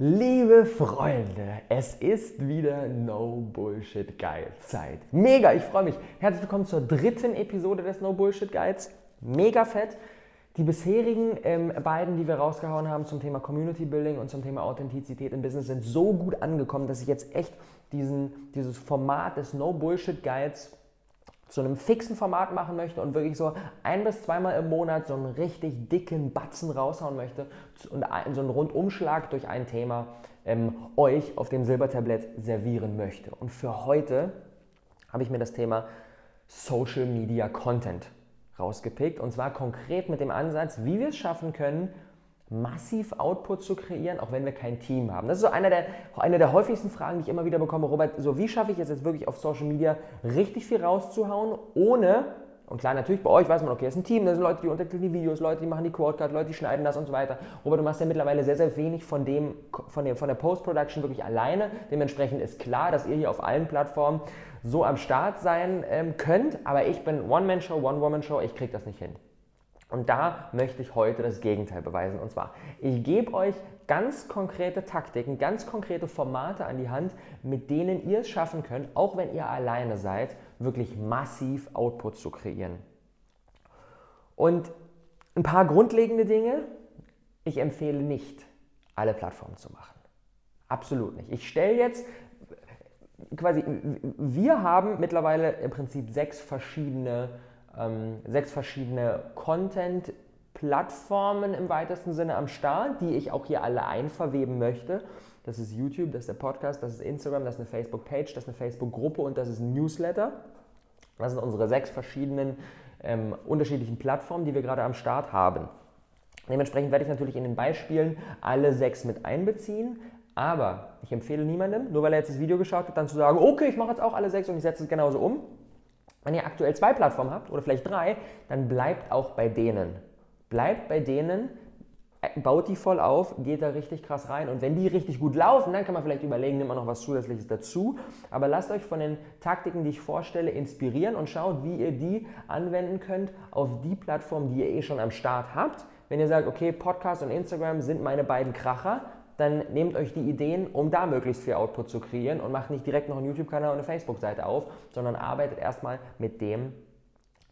Liebe Freunde, es ist wieder No Bullshit Guide Zeit. Mega, ich freue mich. Herzlich willkommen zur dritten Episode des No Bullshit Guides. Mega fett. Die bisherigen ähm, beiden, die wir rausgehauen haben zum Thema Community Building und zum Thema Authentizität im Business, sind so gut angekommen, dass ich jetzt echt diesen, dieses Format des No Bullshit Guides zu einem fixen Format machen möchte und wirklich so ein bis zweimal im Monat so einen richtig dicken Batzen raushauen möchte und so einen Rundumschlag durch ein Thema ähm, euch auf dem Silbertablett servieren möchte. Und für heute habe ich mir das Thema Social Media Content rausgepickt und zwar konkret mit dem Ansatz, wie wir es schaffen können, massiv Output zu kreieren, auch wenn wir kein Team haben? Das ist so eine der, eine der häufigsten Fragen, die ich immer wieder bekomme. Robert, so wie schaffe ich es jetzt wirklich auf Social Media richtig viel rauszuhauen, ohne, und klar, natürlich bei euch weiß man, okay, es ist ein Team, da sind Leute, die untertiteln die Videos, Leute, die machen die Quadecard, Leute, die schneiden das und so weiter. Robert, du machst ja mittlerweile sehr, sehr wenig von dem, von, dem, von der Post-Production wirklich alleine. Dementsprechend ist klar, dass ihr hier auf allen Plattformen so am Start sein ähm, könnt, aber ich bin One-Man-Show, One-Woman-Show, ich kriege das nicht hin. Und da möchte ich heute das Gegenteil beweisen. Und zwar, ich gebe euch ganz konkrete Taktiken, ganz konkrete Formate an die Hand, mit denen ihr es schaffen könnt, auch wenn ihr alleine seid, wirklich massiv Output zu kreieren. Und ein paar grundlegende Dinge. Ich empfehle nicht, alle Plattformen zu machen. Absolut nicht. Ich stelle jetzt quasi, wir haben mittlerweile im Prinzip sechs verschiedene ähm, sechs verschiedene Content-Plattformen im weitesten Sinne am Start, die ich auch hier alle einverweben möchte. Das ist YouTube, das ist der Podcast, das ist Instagram, das ist eine Facebook-Page, das ist eine Facebook-Gruppe und das ist ein Newsletter. Das sind unsere sechs verschiedenen ähm, unterschiedlichen Plattformen, die wir gerade am Start haben. Dementsprechend werde ich natürlich in den Beispielen alle sechs mit einbeziehen. Aber ich empfehle niemandem, nur weil er jetzt das Video geschaut hat, dann zu sagen, okay, ich mache jetzt auch alle sechs und ich setze es genauso um. Wenn ihr aktuell zwei Plattformen habt oder vielleicht drei, dann bleibt auch bei denen. Bleibt bei denen, äh, baut die voll auf, geht da richtig krass rein. Und wenn die richtig gut laufen, dann kann man vielleicht überlegen, nimmt man noch was Zusätzliches dazu. Aber lasst euch von den Taktiken, die ich vorstelle, inspirieren und schaut, wie ihr die anwenden könnt auf die Plattform, die ihr eh schon am Start habt. Wenn ihr sagt, okay, Podcast und Instagram sind meine beiden Kracher, dann nehmt euch die Ideen, um da möglichst viel Output zu kreieren und macht nicht direkt noch einen YouTube-Kanal und eine Facebook-Seite auf, sondern arbeitet erstmal mit dem,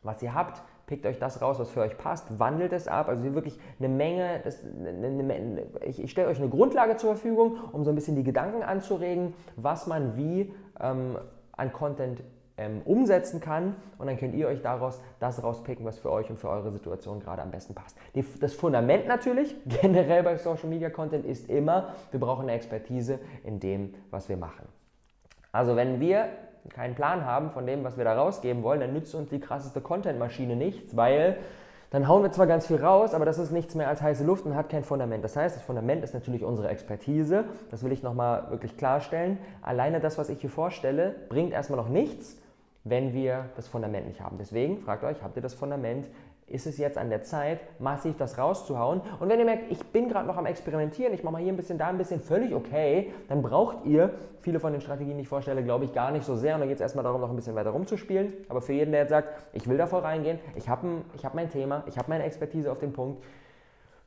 was ihr habt. Pickt euch das raus, was für euch passt, wandelt es ab. Also wirklich eine Menge, das, eine, eine, ich, ich stelle euch eine Grundlage zur Verfügung, um so ein bisschen die Gedanken anzuregen, was man wie ähm, an Content ähm, umsetzen kann und dann könnt ihr euch daraus das rauspicken, was für euch und für eure Situation gerade am besten passt. Die, das Fundament natürlich, generell bei Social Media Content, ist immer, wir brauchen eine Expertise in dem, was wir machen. Also wenn wir keinen Plan haben von dem, was wir da rausgeben wollen, dann nützt uns die krasseste Content-Maschine nichts, weil dann hauen wir zwar ganz viel raus, aber das ist nichts mehr als heiße Luft und hat kein Fundament. Das heißt, das Fundament ist natürlich unsere Expertise. Das will ich nochmal wirklich klarstellen. Alleine das, was ich hier vorstelle, bringt erstmal noch nichts, wenn wir das Fundament nicht haben. Deswegen fragt euch, habt ihr das Fundament? Ist es jetzt an der Zeit, massiv das rauszuhauen? Und wenn ihr merkt, ich bin gerade noch am Experimentieren, ich mache mal hier ein bisschen, da ein bisschen, völlig okay, dann braucht ihr viele von den Strategien, die ich vorstelle, glaube ich, gar nicht so sehr. Und dann geht es erstmal darum, noch ein bisschen weiter rumzuspielen. Aber für jeden, der jetzt sagt, ich will da voll reingehen, ich habe hab mein Thema, ich habe meine Expertise auf den Punkt,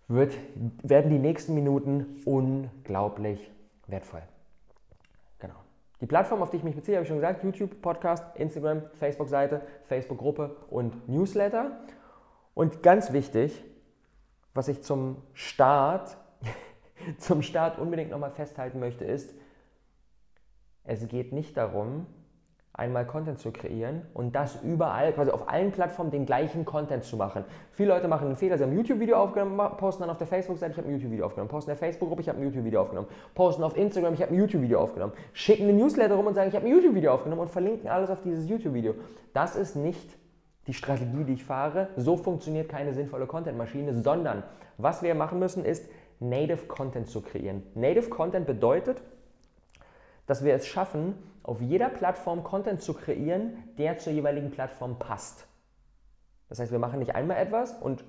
wird, werden die nächsten Minuten unglaublich wertvoll. Die Plattform, auf die ich mich beziehe, habe ich schon gesagt, YouTube, Podcast, Instagram, Facebook-Seite, Facebook-Gruppe und Newsletter. Und ganz wichtig, was ich zum Start, zum Start unbedingt nochmal festhalten möchte, ist, es geht nicht darum, einmal Content zu kreieren und das überall, quasi auf allen Plattformen den gleichen Content zu machen. Viele Leute machen einen Fehler, sie haben ein YouTube-Video aufgenommen, posten dann auf der Facebook-Seite, ich habe ein YouTube-Video aufgenommen, posten in der Facebook-Gruppe, ich habe ein YouTube-Video aufgenommen, posten auf Instagram, ich habe ein YouTube-Video aufgenommen, schicken eine Newsletter rum und sagen, ich habe ein YouTube-Video aufgenommen und verlinken alles auf dieses YouTube-Video. Das ist nicht die Strategie, die ich fahre. So funktioniert keine sinnvolle Content-Maschine, sondern was wir machen müssen, ist Native Content zu kreieren. Native Content bedeutet, dass wir es schaffen, auf jeder Plattform Content zu kreieren, der zur jeweiligen Plattform passt. Das heißt, wir machen nicht einmal etwas und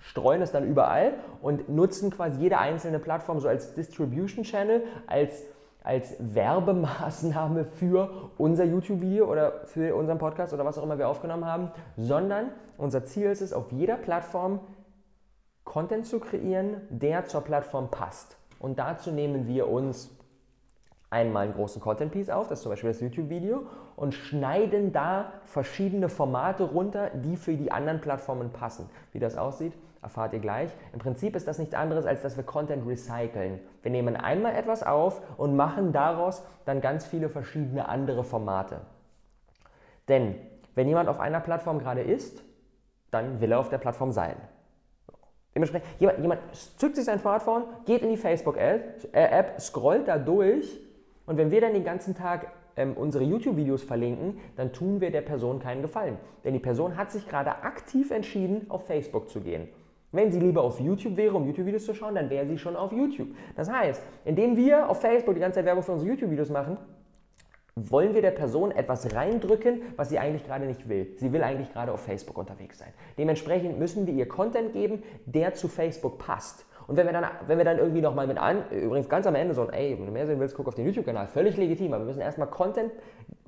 streuen es dann überall und nutzen quasi jede einzelne Plattform so als Distribution Channel, als, als Werbemaßnahme für unser YouTube-Video oder für unseren Podcast oder was auch immer wir aufgenommen haben, sondern unser Ziel ist es, auf jeder Plattform Content zu kreieren, der zur Plattform passt. Und dazu nehmen wir uns einmal einen großen Content Piece auf, das ist zum Beispiel das YouTube-Video, und schneiden da verschiedene Formate runter, die für die anderen Plattformen passen. Wie das aussieht, erfahrt ihr gleich. Im Prinzip ist das nichts anderes, als dass wir Content recyceln. Wir nehmen einmal etwas auf und machen daraus dann ganz viele verschiedene andere Formate. Denn wenn jemand auf einer Plattform gerade ist, dann will er auf der Plattform sein. Dementsprechend, jemand, jemand zückt sich sein Smartphone, geht in die Facebook-App, scrollt da durch und wenn wir dann den ganzen Tag ähm, unsere YouTube-Videos verlinken, dann tun wir der Person keinen Gefallen. Denn die Person hat sich gerade aktiv entschieden, auf Facebook zu gehen. Wenn sie lieber auf YouTube wäre, um YouTube-Videos zu schauen, dann wäre sie schon auf YouTube. Das heißt, indem wir auf Facebook die ganze Zeit Werbung für unsere YouTube-Videos machen, wollen wir der Person etwas reindrücken, was sie eigentlich gerade nicht will. Sie will eigentlich gerade auf Facebook unterwegs sein. Dementsprechend müssen wir ihr Content geben, der zu Facebook passt. Und wenn wir dann, wenn wir dann irgendwie nochmal mit an, übrigens ganz am Ende so, ey, wenn du mehr sehen willst, guck auf den YouTube-Kanal, völlig legitim, aber wir müssen erstmal Content,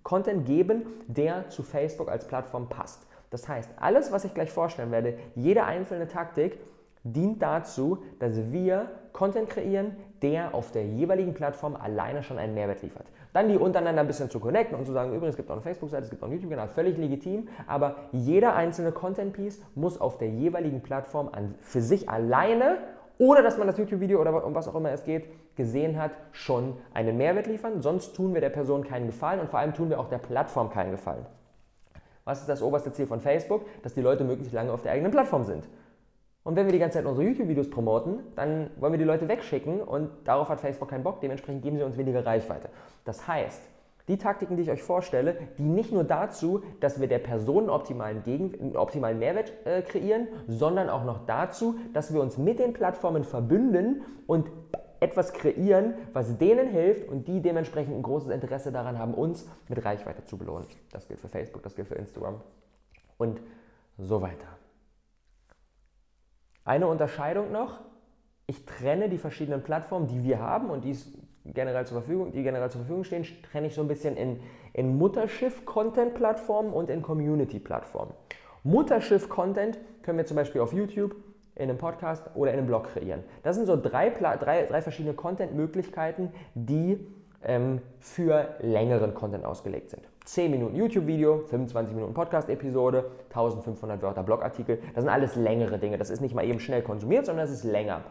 Content geben, der zu Facebook als Plattform passt. Das heißt, alles, was ich gleich vorstellen werde, jede einzelne Taktik, dient dazu, dass wir Content kreieren, der auf der jeweiligen Plattform alleine schon einen Mehrwert liefert. Dann die untereinander ein bisschen zu connecten und zu sagen, übrigens, es gibt auch eine Facebook-Seite, es gibt auch einen YouTube-Kanal, völlig legitim, aber jeder einzelne Content-Piece muss auf der jeweiligen Plattform an, für sich alleine, ohne dass man das YouTube-Video oder um was auch immer es geht, gesehen hat, schon einen Mehrwert liefern. Sonst tun wir der Person keinen Gefallen und vor allem tun wir auch der Plattform keinen Gefallen. Was ist das oberste Ziel von Facebook? Dass die Leute möglichst lange auf der eigenen Plattform sind. Und wenn wir die ganze Zeit unsere YouTube-Videos promoten, dann wollen wir die Leute wegschicken und darauf hat Facebook keinen Bock, dementsprechend geben sie uns weniger Reichweite. Das heißt, die Taktiken, die ich euch vorstelle, die nicht nur dazu, dass wir der Person optimalen, Gegen optimalen Mehrwert äh, kreieren, sondern auch noch dazu, dass wir uns mit den Plattformen verbünden und etwas kreieren, was denen hilft und die dementsprechend ein großes Interesse daran haben, uns mit Reichweite zu belohnen. Das gilt für Facebook, das gilt für Instagram und so weiter. Eine Unterscheidung noch, ich trenne die verschiedenen Plattformen, die wir haben und die generell zur Verfügung, die generell zur Verfügung stehen, trenne ich so ein bisschen in, in Mutterschiff-Content-Plattformen und in Community-Plattformen. Mutterschiff-Content können wir zum Beispiel auf YouTube, in einem Podcast oder in einem Blog kreieren. Das sind so drei, drei, drei verschiedene Content-Möglichkeiten, die ähm, für längeren Content ausgelegt sind. 10 Minuten YouTube-Video, 25 Minuten Podcast-Episode, 1500 Wörter Blogartikel. Das sind alles längere Dinge. Das ist nicht mal eben schnell konsumiert, sondern das ist länger.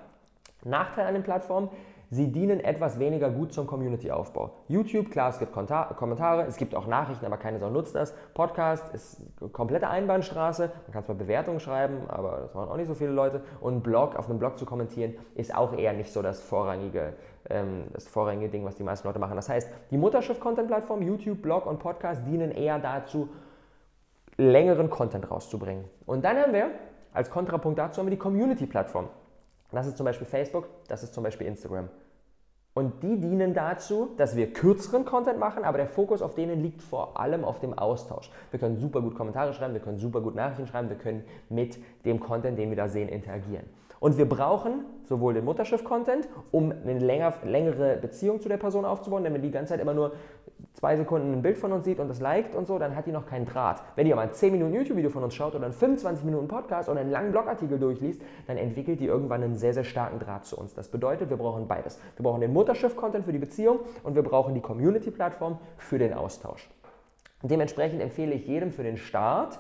Nachteil an den Plattformen, sie dienen etwas weniger gut zum Community-Aufbau. YouTube, klar, es gibt Kommentare, es gibt auch Nachrichten, aber keine Sau nutzt das. Podcast ist komplette Einbahnstraße, man kann zwar Bewertungen schreiben, aber das machen auch nicht so viele Leute. Und Blog, auf einem Blog zu kommentieren, ist auch eher nicht so das vorrangige, ähm, das vorrangige Ding, was die meisten Leute machen. Das heißt, die Mutterschiff-Content-Plattform, YouTube, Blog und Podcast dienen eher dazu, längeren Content rauszubringen. Und dann haben wir als Kontrapunkt dazu haben wir die Community-Plattform. Das ist zum Beispiel Facebook, das ist zum Beispiel Instagram. Und die dienen dazu, dass wir kürzeren Content machen, aber der Fokus auf denen liegt vor allem auf dem Austausch. Wir können super gut Kommentare schreiben, wir können super gut Nachrichten schreiben, wir können mit dem Content, den wir da sehen, interagieren. Und wir brauchen sowohl den Mutterschiff-Content, um eine länger, längere Beziehung zu der Person aufzubauen, denn wenn die ganze Zeit immer nur zwei Sekunden ein Bild von uns sieht und das liked und so, dann hat die noch keinen Draht. Wenn ihr aber ein 10 Minuten YouTube-Video von uns schaut oder ein 25 Minuten Podcast oder einen langen Blogartikel durchliest, dann entwickelt die irgendwann einen sehr, sehr starken Draht zu uns. Das bedeutet, wir brauchen beides. Wir brauchen den Mutterschiff-Content für die Beziehung und wir brauchen die Community-Plattform für den Austausch. Dementsprechend empfehle ich jedem für den Start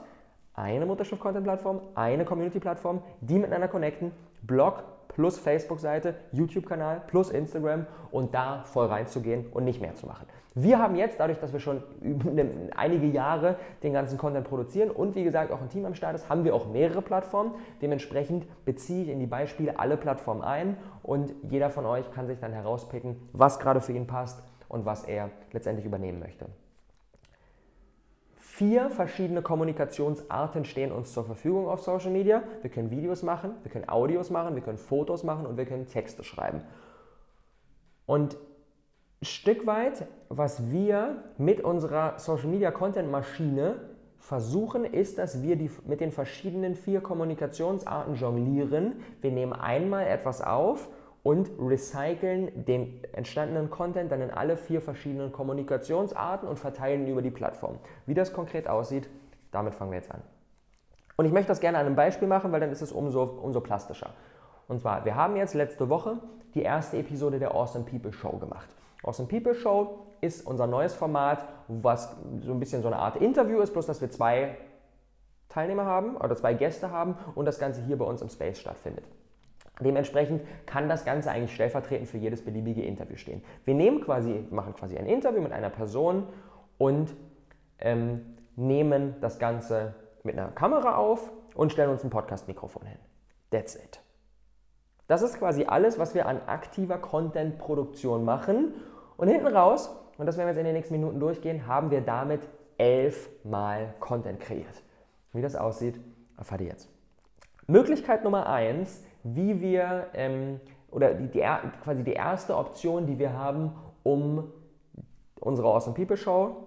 eine Mutterschiff-Content-Plattform, eine Community-Plattform, die miteinander connecten, Blog plus Facebook-Seite, YouTube-Kanal plus Instagram und da voll reinzugehen und nicht mehr zu machen. Wir haben jetzt, dadurch, dass wir schon einige Jahre den ganzen Content produzieren und wie gesagt auch ein Team am Start ist, haben wir auch mehrere Plattformen. Dementsprechend beziehe ich in die Beispiele alle Plattformen ein und jeder von euch kann sich dann herauspicken, was gerade für ihn passt und was er letztendlich übernehmen möchte. Vier verschiedene Kommunikationsarten stehen uns zur Verfügung auf Social Media. Wir können Videos machen, wir können Audios machen, wir können Fotos machen und wir können Texte schreiben. Und ein Stück weit, was wir mit unserer Social Media Content Maschine versuchen, ist, dass wir die, mit den verschiedenen vier Kommunikationsarten jonglieren. Wir nehmen einmal etwas auf und recyceln den entstandenen Content dann in alle vier verschiedenen Kommunikationsarten und verteilen ihn über die Plattform. Wie das konkret aussieht, damit fangen wir jetzt an. Und ich möchte das gerne an einem Beispiel machen, weil dann ist es umso, umso plastischer. Und zwar, wir haben jetzt letzte Woche die erste Episode der Awesome People Show gemacht. Awesome People Show ist unser neues Format, was so ein bisschen so eine Art Interview ist, bloß dass wir zwei Teilnehmer haben oder zwei Gäste haben und das Ganze hier bei uns im Space stattfindet. Dementsprechend kann das Ganze eigentlich stellvertretend für jedes beliebige Interview stehen. Wir nehmen quasi, machen quasi ein Interview mit einer Person und ähm, nehmen das Ganze mit einer Kamera auf und stellen uns ein Podcast-Mikrofon hin. That's it. Das ist quasi alles, was wir an aktiver Content-Produktion machen. Und hinten raus, und das werden wir jetzt in den nächsten Minuten durchgehen, haben wir damit elfmal Content kreiert. Wie das aussieht, erfahrt ihr jetzt. Möglichkeit Nummer eins, wie wir, ähm, oder die, die, quasi die erste Option, die wir haben, um unsere Awesome People Show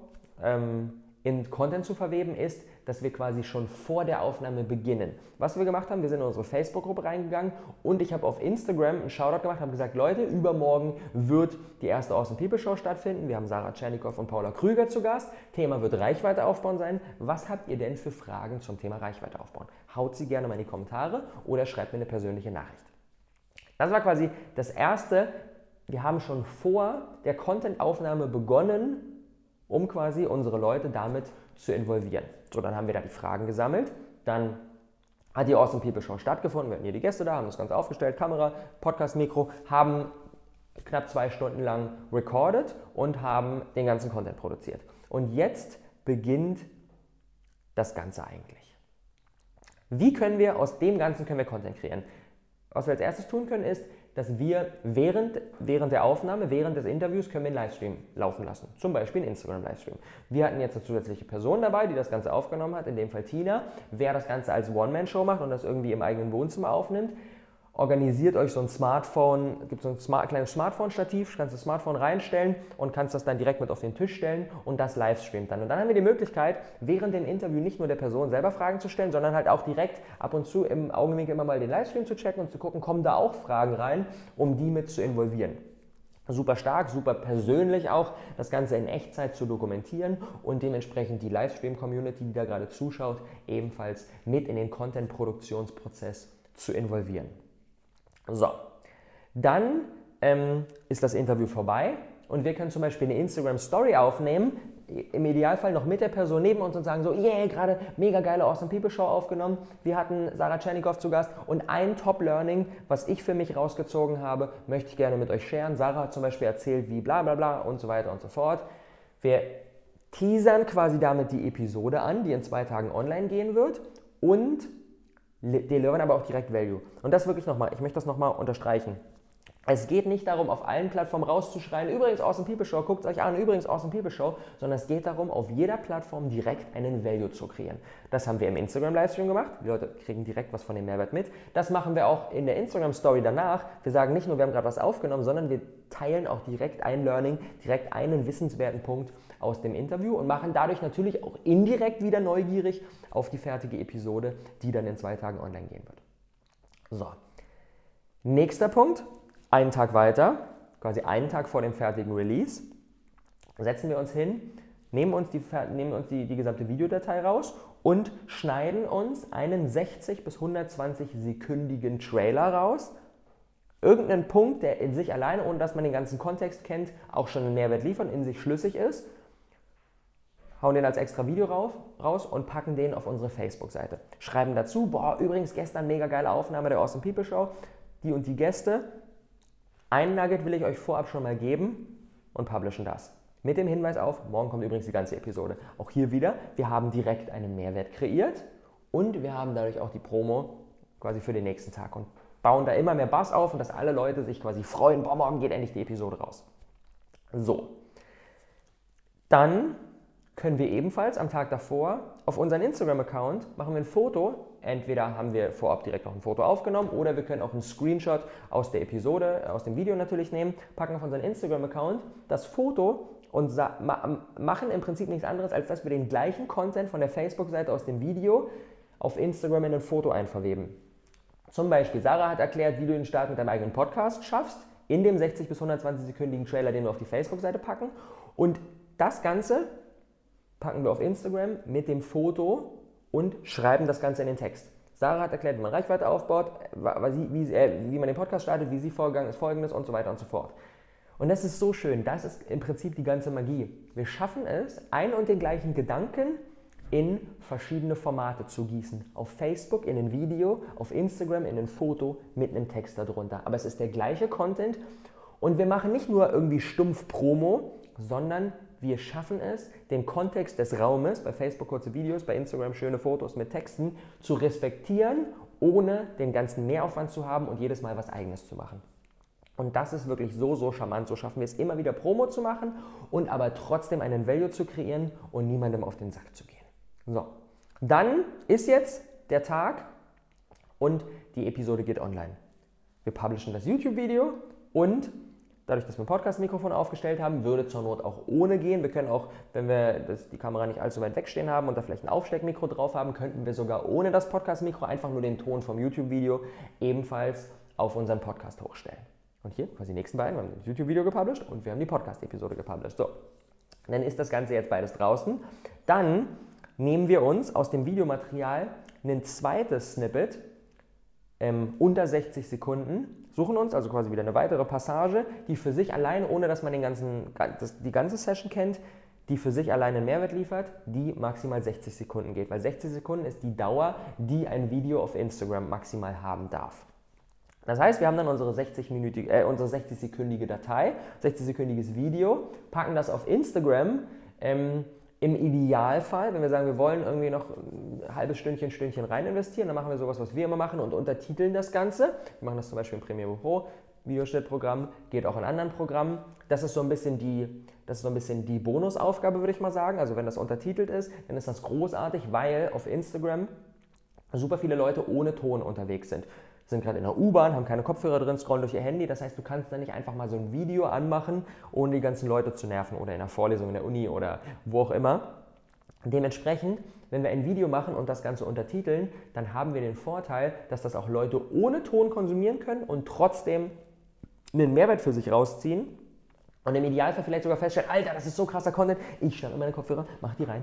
ähm, in Content zu verweben, ist, dass wir quasi schon vor der Aufnahme beginnen. Was wir gemacht haben, wir sind in unsere Facebook-Gruppe reingegangen und ich habe auf Instagram einen Shoutout gemacht, habe gesagt, Leute, übermorgen wird die erste Awesome People Show stattfinden. Wir haben Sarah Tschernikow und Paula Krüger zu Gast. Thema wird Reichweite aufbauen sein. Was habt ihr denn für Fragen zum Thema Reichweite aufbauen? Haut sie gerne mal in die Kommentare oder schreibt mir eine persönliche Nachricht. Das war quasi das erste. Wir haben schon vor der Content-Aufnahme begonnen, um quasi unsere Leute damit zu involvieren. So, dann haben wir da die Fragen gesammelt, dann hat die Awesome People Show stattgefunden, wir hatten hier die Gäste da, haben das Ganze aufgestellt, Kamera, Podcast-Mikro, haben knapp zwei Stunden lang recorded und haben den ganzen Content produziert. Und jetzt beginnt das Ganze eigentlich. Wie können wir aus dem Ganzen können wir Content kreieren? Was wir als erstes tun können, ist, dass wir während, während der Aufnahme, während des Interviews, können wir einen Livestream laufen lassen. Zum Beispiel einen Instagram-Livestream. Wir hatten jetzt eine zusätzliche Person dabei, die das Ganze aufgenommen hat, in dem Fall Tina. Wer das Ganze als One-Man-Show macht und das irgendwie im eigenen Wohnzimmer aufnimmt, organisiert euch so ein Smartphone, gibt so ein Smart, kleines Smartphone-Stativ, kannst das Smartphone reinstellen und kannst das dann direkt mit auf den Tisch stellen und das live streamt dann. Und dann haben wir die Möglichkeit, während dem Interview nicht nur der Person selber Fragen zu stellen, sondern halt auch direkt ab und zu im Augenwinkel immer mal den Livestream zu checken und zu gucken, kommen da auch Fragen rein, um die mit zu involvieren super stark, super persönlich auch, das Ganze in Echtzeit zu dokumentieren und dementsprechend die Livestream-Community, die da gerade zuschaut, ebenfalls mit in den Content-Produktionsprozess zu involvieren. So, dann ähm, ist das Interview vorbei und wir können zum Beispiel eine Instagram Story aufnehmen, im Idealfall noch mit der Person neben uns und sagen so, yeah, gerade mega geile Awesome People Show aufgenommen. Wir hatten Sarah Tschernikow zu Gast und ein Top Learning, was ich für mich rausgezogen habe, möchte ich gerne mit euch sharen. Sarah hat zum Beispiel erzählt, wie bla bla bla und so weiter und so fort. Wir teasern quasi damit die Episode an, die in zwei Tagen online gehen wird und delivern aber auch direkt Value. Und das wirklich nochmal, ich möchte das nochmal unterstreichen. Es geht nicht darum, auf allen Plattformen rauszuschreien, übrigens Awesome People Show, guckt euch an, übrigens Awesome People Show, sondern es geht darum, auf jeder Plattform direkt einen Value zu kreieren. Das haben wir im Instagram-Livestream gemacht, die Leute kriegen direkt was von dem Mehrwert mit. Das machen wir auch in der Instagram-Story danach. Wir sagen nicht nur, wir haben gerade was aufgenommen, sondern wir teilen auch direkt ein Learning, direkt einen wissenswerten Punkt aus dem Interview und machen dadurch natürlich auch indirekt wieder neugierig auf die fertige Episode, die dann in zwei Tagen online gehen wird. So, nächster Punkt, einen Tag weiter, quasi einen Tag vor dem fertigen Release, setzen wir uns hin, nehmen uns die, nehmen uns die, die gesamte Videodatei raus und schneiden uns einen 60 bis 120 sekündigen Trailer raus. Irgendeinen Punkt, der in sich alleine, ohne dass man den ganzen Kontext kennt, auch schon einen Mehrwert liefert, in sich schlüssig ist hauen den als extra Video rauf, raus und packen den auf unsere Facebook-Seite. Schreiben dazu, boah, übrigens gestern mega geile Aufnahme der Awesome People Show, die und die Gäste. Ein Nugget will ich euch vorab schon mal geben und publishen das. Mit dem Hinweis auf, morgen kommt übrigens die ganze Episode. Auch hier wieder, wir haben direkt einen Mehrwert kreiert und wir haben dadurch auch die Promo quasi für den nächsten Tag und bauen da immer mehr Bass auf und dass alle Leute sich quasi freuen, boah, morgen geht endlich die Episode raus. So. Dann können wir ebenfalls am Tag davor auf unseren Instagram-Account machen wir ein Foto. Entweder haben wir vorab direkt noch ein Foto aufgenommen oder wir können auch einen Screenshot aus der Episode, aus dem Video natürlich nehmen, packen auf unseren Instagram-Account das Foto und machen im Prinzip nichts anderes, als dass wir den gleichen Content von der Facebook-Seite aus dem Video auf Instagram in ein Foto einverweben. Zum Beispiel, Sarah hat erklärt, wie du den Start mit deinem eigenen Podcast schaffst, in dem 60 bis 120 sekündigen Trailer, den wir auf die Facebook-Seite packen. Und das Ganze packen wir auf Instagram mit dem Foto und schreiben das Ganze in den Text. Sarah hat erklärt, wie man Reichweite aufbaut, wie, äh, wie man den Podcast startet, wie sie vorgegangen ist, folgendes und so weiter und so fort. Und das ist so schön, das ist im Prinzip die ganze Magie. Wir schaffen es, ein und den gleichen Gedanken in verschiedene Formate zu gießen. Auf Facebook in ein Video, auf Instagram in ein Foto mit einem Text darunter. Aber es ist der gleiche Content und wir machen nicht nur irgendwie stumpf Promo, sondern wir schaffen es, den Kontext des Raumes, bei Facebook kurze Videos, bei Instagram schöne Fotos mit Texten, zu respektieren, ohne den ganzen Mehraufwand zu haben und jedes Mal was eigenes zu machen. Und das ist wirklich so, so charmant. So schaffen wir es immer wieder Promo zu machen und aber trotzdem einen Value zu kreieren und niemandem auf den Sack zu gehen. So, dann ist jetzt der Tag und die Episode geht online. Wir publishen das YouTube-Video und dadurch, dass wir ein Podcast-Mikrofon aufgestellt haben, würde zur Not auch ohne gehen. Wir können auch, wenn wir das, die Kamera nicht allzu weit wegstehen haben und da vielleicht ein Aufsteckmikro drauf haben, könnten wir sogar ohne das Podcast-Mikro einfach nur den Ton vom YouTube-Video ebenfalls auf unseren Podcast hochstellen. Und hier quasi die nächsten beiden, wir haben das YouTube-Video gepublished und wir haben die Podcast-Episode gepublished. So, dann ist das Ganze jetzt beides draußen. Dann nehmen wir uns aus dem Videomaterial ein zweites Snippet ähm, unter 60 Sekunden, suchen uns also quasi wieder eine weitere Passage, die für sich allein, ohne dass man den ganzen, die ganze Session kennt, die für sich alleine einen Mehrwert liefert, die maximal 60 Sekunden geht. Weil 60 Sekunden ist die Dauer, die ein Video auf Instagram maximal haben darf. Das heißt, wir haben dann unsere 60-sekündige äh, 60 Datei, 60-sekündiges Video, packen das auf Instagram. Ähm, im Idealfall, wenn wir sagen, wir wollen irgendwie noch ein halbes Stündchen, Stündchen rein investieren, dann machen wir sowas, was wir immer machen und untertiteln das Ganze. Wir machen das zum Beispiel im Premiere Pro, Videoschnittprogramm, geht auch in anderen Programmen. Das ist so ein bisschen die, das ist so ein bisschen die Bonusaufgabe, würde ich mal sagen. Also wenn das untertitelt ist, dann ist das großartig, weil auf Instagram super viele Leute ohne Ton unterwegs sind sind gerade in der U-Bahn, haben keine Kopfhörer drin, scrollen durch ihr Handy. Das heißt, du kannst da nicht einfach mal so ein Video anmachen, ohne die ganzen Leute zu nerven oder in der Vorlesung in der Uni oder wo auch immer. Dementsprechend, wenn wir ein Video machen und das Ganze untertiteln, dann haben wir den Vorteil, dass das auch Leute ohne Ton konsumieren können und trotzdem einen Mehrwert für sich rausziehen und im Idealfall vielleicht sogar feststellen, Alter, das ist so krasser Content, ich schnappe meine Kopfhörer, mach die rein,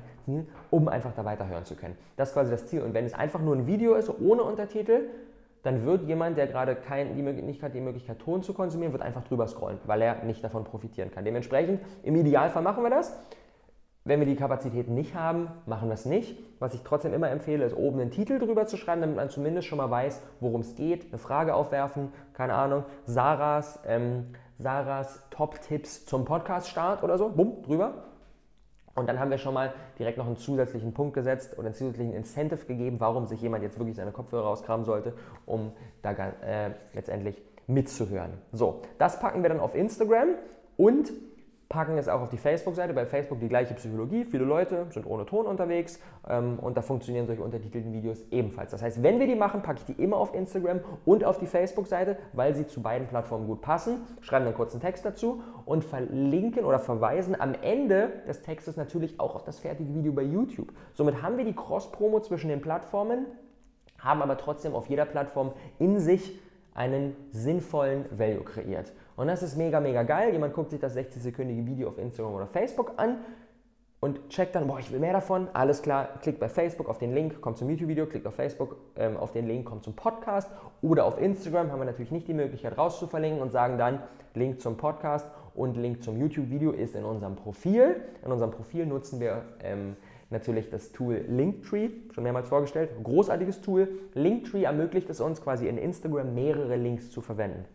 um einfach da weiterhören zu können. Das ist quasi das Ziel. Und wenn es einfach nur ein Video ist, ohne Untertitel, dann wird jemand, der gerade kein, die, hat die Möglichkeit, Ton zu konsumieren, wird einfach drüber scrollen, weil er nicht davon profitieren kann. Dementsprechend, im Idealfall machen wir das. Wenn wir die Kapazitäten nicht haben, machen wir es nicht. Was ich trotzdem immer empfehle, ist oben einen Titel drüber zu schreiben, damit man zumindest schon mal weiß, worum es geht. Eine Frage aufwerfen, keine Ahnung, Sarahs, ähm, Sarahs Top-Tipps zum Podcast-Start oder so, bumm, drüber. Und dann haben wir schon mal direkt noch einen zusätzlichen Punkt gesetzt oder einen zusätzlichen Incentive gegeben, warum sich jemand jetzt wirklich seine Kopfhörer rauskramen sollte, um da äh, letztendlich mitzuhören. So, das packen wir dann auf Instagram und packen es auch auf die Facebook-Seite. Bei Facebook die gleiche Psychologie. Viele Leute sind ohne Ton unterwegs ähm, und da funktionieren solche untertitelten Videos ebenfalls. Das heißt, wenn wir die machen, packe ich die immer auf Instagram und auf die Facebook-Seite, weil sie zu beiden Plattformen gut passen. Schreiben einen kurzen Text dazu und verlinken oder verweisen am Ende des Textes natürlich auch auf das fertige Video bei YouTube. Somit haben wir die Cross-Promo zwischen den Plattformen, haben aber trotzdem auf jeder Plattform in sich einen sinnvollen Value kreiert. Und das ist mega, mega geil. Jemand guckt sich das 60-sekündige Video auf Instagram oder Facebook an und checkt dann, boah, ich will mehr davon. Alles klar, klickt bei Facebook auf den Link, kommt zum YouTube-Video, klickt auf Facebook ähm, auf den Link, kommt zum Podcast. Oder auf Instagram haben wir natürlich nicht die Möglichkeit rauszuverlinken und sagen dann Link zum Podcast und Link zum YouTube-Video ist in unserem Profil. In unserem Profil nutzen wir ähm, natürlich das Tool Linktree, schon mehrmals vorgestellt. Großartiges Tool. Linktree ermöglicht es uns quasi in Instagram mehrere Links zu verwenden.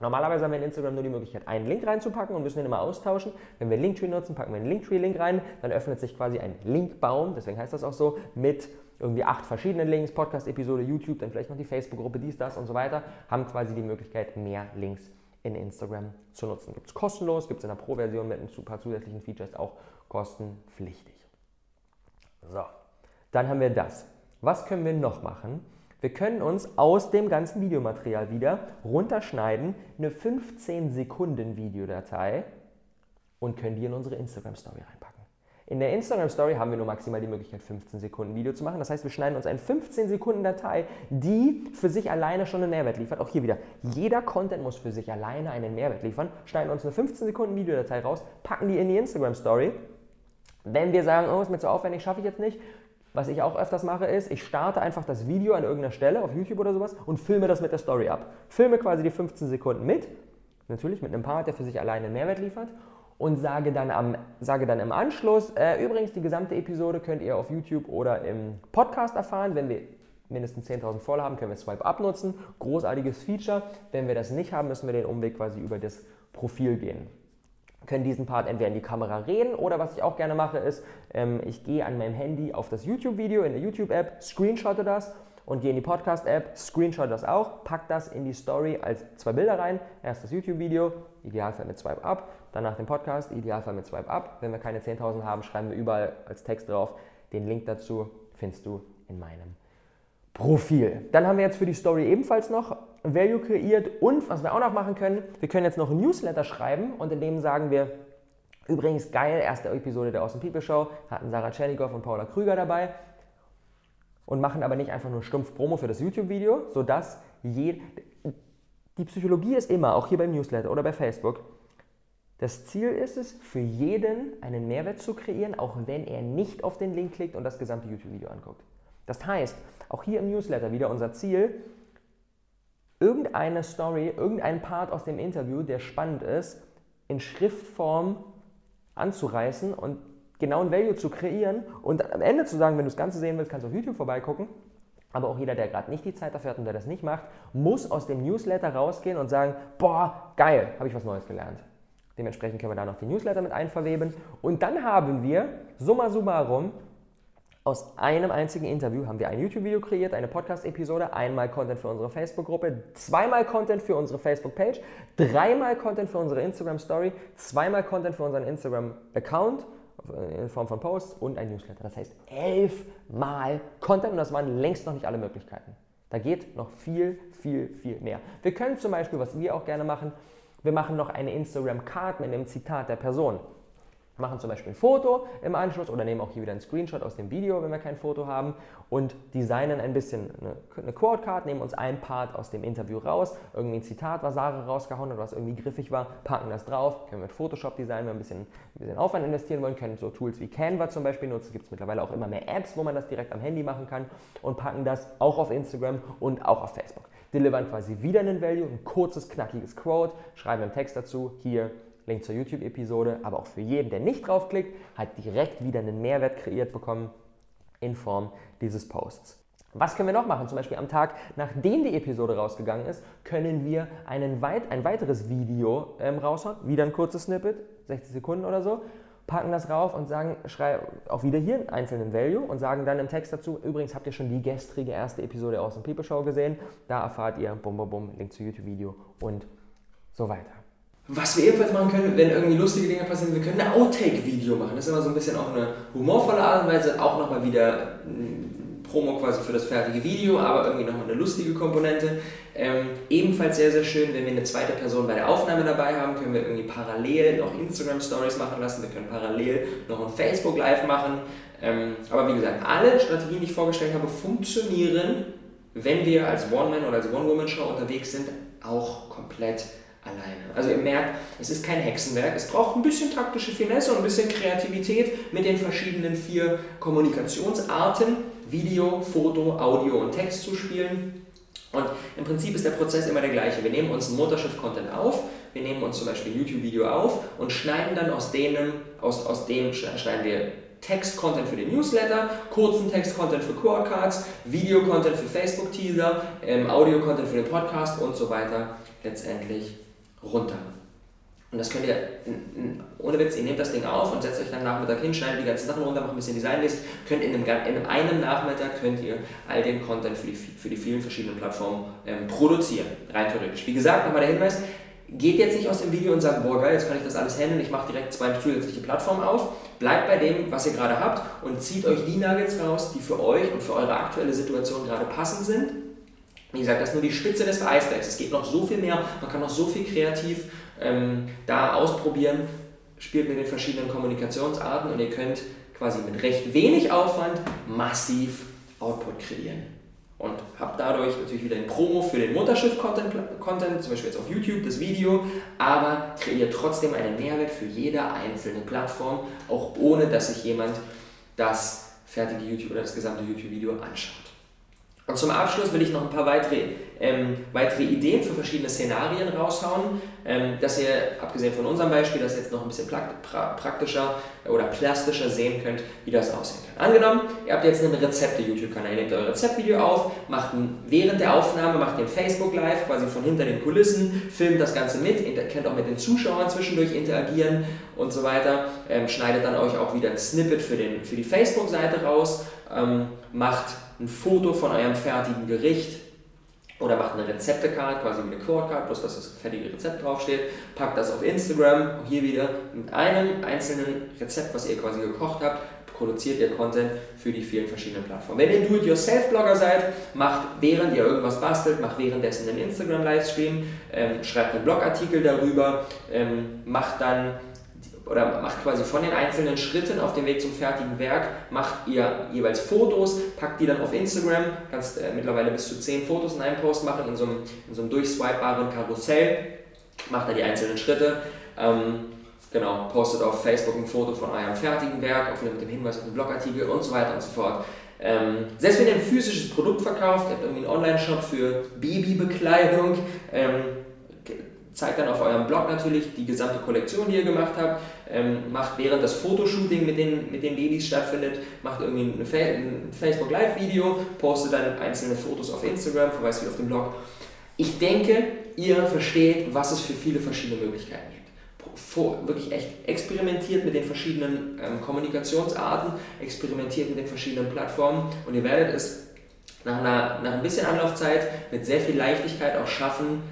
Normalerweise haben wir in Instagram nur die Möglichkeit, einen Link reinzupacken und müssen den immer austauschen. Wenn wir Linktree nutzen, packen wir einen Linktree-Link rein, dann öffnet sich quasi ein Linkbaum, deswegen heißt das auch so, mit irgendwie acht verschiedenen Links, Podcast-Episode, YouTube, dann vielleicht noch die Facebook-Gruppe, dies, das und so weiter, haben quasi die Möglichkeit, mehr Links in Instagram zu nutzen. Gibt es kostenlos, gibt es in der Pro-Version mit ein paar zusätzlichen Features auch kostenpflichtig. So, dann haben wir das. Was können wir noch machen? Wir können uns aus dem ganzen Videomaterial wieder runterschneiden, eine 15 Sekunden Videodatei und können die in unsere Instagram Story reinpacken. In der Instagram Story haben wir nur maximal die Möglichkeit, 15 Sekunden Video zu machen. Das heißt, wir schneiden uns eine 15 Sekunden Datei, die für sich alleine schon einen Mehrwert liefert. Auch hier wieder, jeder Content muss für sich alleine einen Mehrwert liefern. Schneiden uns eine 15 Sekunden Videodatei raus, packen die in die Instagram Story. Wenn wir sagen, oh, ist mir zu aufwendig, schaffe ich jetzt nicht, Was ich auch öfters mache, ist, ich starte einfach das Video an irgendeiner Stelle auf YouTube oder sowas und filme das mit der Story ab. Filme quasi die 15 Sekunden mit, natürlich mit einem Part, der für sich alleine einen Mehrwert liefert und sage dann, am, sage dann im Anschluss, äh, übrigens, die gesamte Episode könnt ihr auf YouTube oder im Podcast erfahren. Wenn wir mindestens 10.000 voll haben, können wir Swipe Up nutzen. Großartiges Feature. Wenn wir das nicht haben, müssen wir den Umweg quasi über das Profil gehen. Können diesen Part entweder in die Kamera reden oder was ich auch gerne mache, ist, ähm, ich gehe an meinem Handy auf das YouTube-Video in der YouTube-App, screenshotte das und gehe in die Podcast-App, screenshot das auch, pack das in die Story als zwei Bilder rein. Erst das YouTube-Video, Idealfall mit Swipe Up, danach den Podcast, Idealfall mit Swipe Up. Wenn wir keine 10.000 haben, schreiben wir überall als Text drauf. Den Link dazu findest du in meinem Profil. Dann haben wir jetzt für die Story ebenfalls noch Value kreiert und was wir auch noch machen können, wir können jetzt noch ein Newsletter schreiben und in dem sagen wir, übrigens geil, erste Episode der Awesome People Show, hatten Sarah Tschernikow und Paula Krüger dabei und machen aber nicht einfach nur stumpf Promo für das YouTube-Video, sodass je, die Psychologie ist immer, auch hier beim Newsletter oder bei Facebook, das Ziel ist es, für jeden einen Mehrwert zu kreieren, auch wenn er nicht auf den Link klickt und das gesamte YouTube-Video anguckt. Das heißt, auch hier im Newsletter wieder unser Ziel, irgendeine Story, irgendein Part aus dem Interview, der spannend ist, in Schriftform anzureißen und genau ein Value zu kreieren und am Ende zu sagen, wenn du das Ganze sehen willst, kannst du auf YouTube vorbeigucken. Aber auch jeder, der gerade nicht die Zeit dafür hat und der das nicht macht, muss aus dem Newsletter rausgehen und sagen, boah, geil, habe ich was Neues gelernt. Dementsprechend können wir da noch die Newsletter mit einverweben. Und dann haben wir, summa summarum, aus einem einzigen Interview haben wir ein YouTube-Video kreiert, eine Podcast-Episode, einmal Content für unsere Facebook-Gruppe, zweimal Content für unsere Facebook-Page, dreimal Content für unsere Instagram-Story, zweimal Content für unseren Instagram-Account in Form von Posts und ein Newsletter. Das heißt elfmal Content und das waren längst noch nicht alle Möglichkeiten. Da geht noch viel, viel, viel mehr. Wir können zum Beispiel, was wir auch gerne machen, wir machen noch eine Instagram-Card mit einem Zitat der Person machen zum Beispiel ein Foto im Anschluss oder nehmen auch hier wieder einen Screenshot aus dem Video, wenn wir kein Foto haben und designen ein bisschen eine, eine Quote-Card, nehmen uns ein Part aus dem Interview raus, irgendwie ein Zitat, was Sarah rausgehauen hat, was irgendwie griffig war, packen das drauf, können mit Photoshop designen, wenn wir ein bisschen, ein bisschen Aufwand investieren wollen, können so Tools wie Canva zum Beispiel nutzen, gibt es mittlerweile auch immer mehr Apps, wo man das direkt am Handy machen kann und packen das auch auf Instagram und auch auf Facebook. Delivern quasi wieder einen Value, ein kurzes, knackiges Quote, schreiben einen Text dazu, hier Link zur YouTube-Episode, aber auch für jeden, der nicht draufklickt, hat direkt wieder einen Mehrwert kreiert bekommen in Form dieses Posts. Was können wir noch machen? Zum Beispiel am Tag, nachdem die Episode rausgegangen ist, können wir einen weit, ein weiteres Video ähm, raushauen. Wieder ein kurzes Snippet, 60 Sekunden oder so. Packen das rauf und sagen, schreiben auch wieder hier einen einzelnen Value und sagen dann im Text dazu, übrigens habt ihr schon die gestrige erste Episode aus dem People Show gesehen. Da erfahrt ihr, bum, bum, bum, Link zu YouTube-Video und so weiter. Was wir ebenfalls machen können, wenn irgendwie lustige Dinge passieren, wir können ein Outtake-Video machen. Das ist immer so ein bisschen auch eine humorvolle Art und Weise, auch nochmal wieder Promo quasi für das fertige Video, aber irgendwie nochmal eine lustige Komponente. Ähm, ebenfalls sehr, sehr schön, wenn wir eine zweite Person bei der Aufnahme dabei haben, können wir irgendwie parallel noch Instagram Stories machen lassen, wir können parallel noch ein Facebook Live machen. Ähm, aber wie gesagt, alle Strategien, die ich vorgestellt habe, funktionieren, wenn wir als One-Man oder als One-Woman-Show unterwegs sind, auch komplett alleine. Also ihr merkt, es ist kein Hexenwerk, es braucht ein bisschen taktische Finesse und ein bisschen Kreativität mit den verschiedenen vier Kommunikationsarten, Video, Foto, Audio und Text zu spielen. Und im Prinzip ist der Prozess immer der gleiche. Wir nehmen uns ein Mutterschiff-Content auf, wir nehmen uns zum Beispiel ein YouTube-Video auf und schneiden dann aus, denen, aus, aus dem schneiden wir Text-Content für den Newsletter, kurzen Text-Content für Core-Cards, Video-Content für Facebook-Teaser, ähm, Audio-Content für den Podcast und so weiter letztendlich runter. Und das könnt ihr, ohne Witz, ihr nehmt das Ding auf und setzt euch dann Nachmittag hin, schneidet die ganzen Sachen runter, macht ein bisschen Designlist, könnt in einem, in einem Nachmittag könnt ihr all den Content für die, für die vielen verschiedenen Plattformen ähm, produzieren, rein theoretisch. Wie gesagt, nochmal der Hinweis, geht jetzt nicht aus dem Video und sagt, boah geil, jetzt kann ich das alles handeln, ich mache direkt zwei zusätzliche Plattformen auf, bleibt bei dem, was ihr gerade habt und zieht euch die Nuggets raus, die für euch und für eure aktuelle Situation gerade passend sind wie gesagt, das ist nur die Spitze des Eisbergs. Es geht noch so viel mehr, man kann noch so viel kreativ ähm, da ausprobieren. Spielt mit den verschiedenen Kommunikationsarten und ihr könnt quasi mit recht wenig Aufwand massiv Output kreieren. Und habt dadurch natürlich wieder ein Promo für den Mutterschiff-Content, Content, zum Beispiel jetzt auf YouTube, das Video, aber kreiert trotzdem einen Mehrwert für jede einzelne Plattform, auch ohne dass sich jemand das fertige YouTube oder das gesamte YouTube-Video anschaut. Und zum Abschluss will ich noch ein paar weitere, ähm, weitere Ideen für verschiedene Szenarien raushauen, ähm, dass ihr, abgesehen von unserem Beispiel, das jetzt noch ein bisschen pra praktischer oder plastischer sehen könnt, wie das aussehen kann. Angenommen, ihr habt jetzt einen Rezepte-YouTube-Kanal, ihr nehmt euer Rezeptvideo auf, macht während der Aufnahme, macht den Facebook Live, quasi von hinter den Kulissen, filmt das Ganze mit, könnt auch mit den Zuschauern zwischendurch interagieren und so weiter, ähm, schneidet dann euch auch wieder ein Snippet für, den, für die Facebook-Seite raus, ähm, macht ein Foto von eurem fertigen Gericht oder macht eine Rezepte-Card, quasi wie eine Quote-Card, bloß dass das fertige Rezept draufsteht, packt das auf Instagram, hier wieder mit einem einzelnen Rezept, was ihr quasi gekocht habt, produziert ihr Content für die vielen verschiedenen Plattformen. Wenn ihr Do-it-yourself-Blogger seid, macht während ihr irgendwas bastelt, macht währenddessen einen Instagram-Livestream, ähm, schreibt einen Blogartikel darüber, ähm, macht dann oder macht quasi von den einzelnen Schritten auf dem Weg zum fertigen Werk, macht ihr jeweils Fotos, packt die dann auf Instagram, kannst äh, mittlerweile bis zu 10 Fotos in einem Post machen, in so einem, in so einem durchswipebaren Karussell, macht da die einzelnen Schritte, ähm, genau, postet auf Facebook ein Foto von eurem fertigen Werk, auf, mit dem Hinweis auf den Blogartikel und so weiter und so fort. Ähm, selbst wenn ihr ein physisches Produkt verkauft, ihr habt irgendwie einen Online-Shop für Babybekleidung, ähm, zeigt dann auf eurem Blog natürlich die gesamte Kollektion, die ihr gemacht habt, ähm, macht während das Fotoshooting mit den, mit den Babys stattfindet, macht irgendwie ein Facebook Live-Video, postet dann einzelne Fotos auf Instagram, verweist wieder auf den Blog. Ich denke, ihr versteht, was es für viele verschiedene Möglichkeiten gibt. Vor, wirklich echt experimentiert mit den verschiedenen ähm, Kommunikationsarten, experimentiert mit den verschiedenen Plattformen und ihr werdet es nach, einer, nach ein bisschen Anlaufzeit mit sehr viel Leichtigkeit auch schaffen,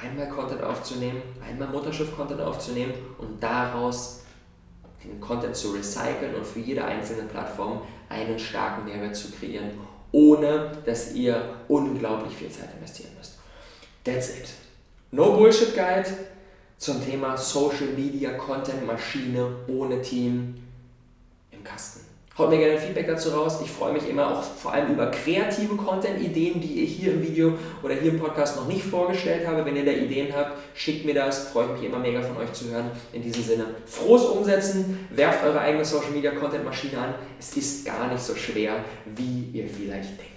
einmal Content aufzunehmen, einmal Mutterschiff-Content aufzunehmen und daraus den Content zu recyceln und für jede einzelne Plattform einen starken Mehrwert zu kreieren, ohne dass ihr unglaublich viel Zeit investieren müsst. That's it. No Bullshit Guide zum Thema Social Media Content Maschine ohne Team im Kasten. Haut mir gerne Feedback dazu raus. Ich freue mich immer auch vor allem über kreative Content-Ideen, die ich hier im Video oder hier im Podcast noch nicht vorgestellt habe. Wenn ihr da Ideen habt, schickt mir das. Freue mich immer mega von euch zu hören. In diesem Sinne, frohes Umsetzen. Werft eure eigene Social-Media-Content-Maschine an. Es ist gar nicht so schwer, wie ihr vielleicht denkt.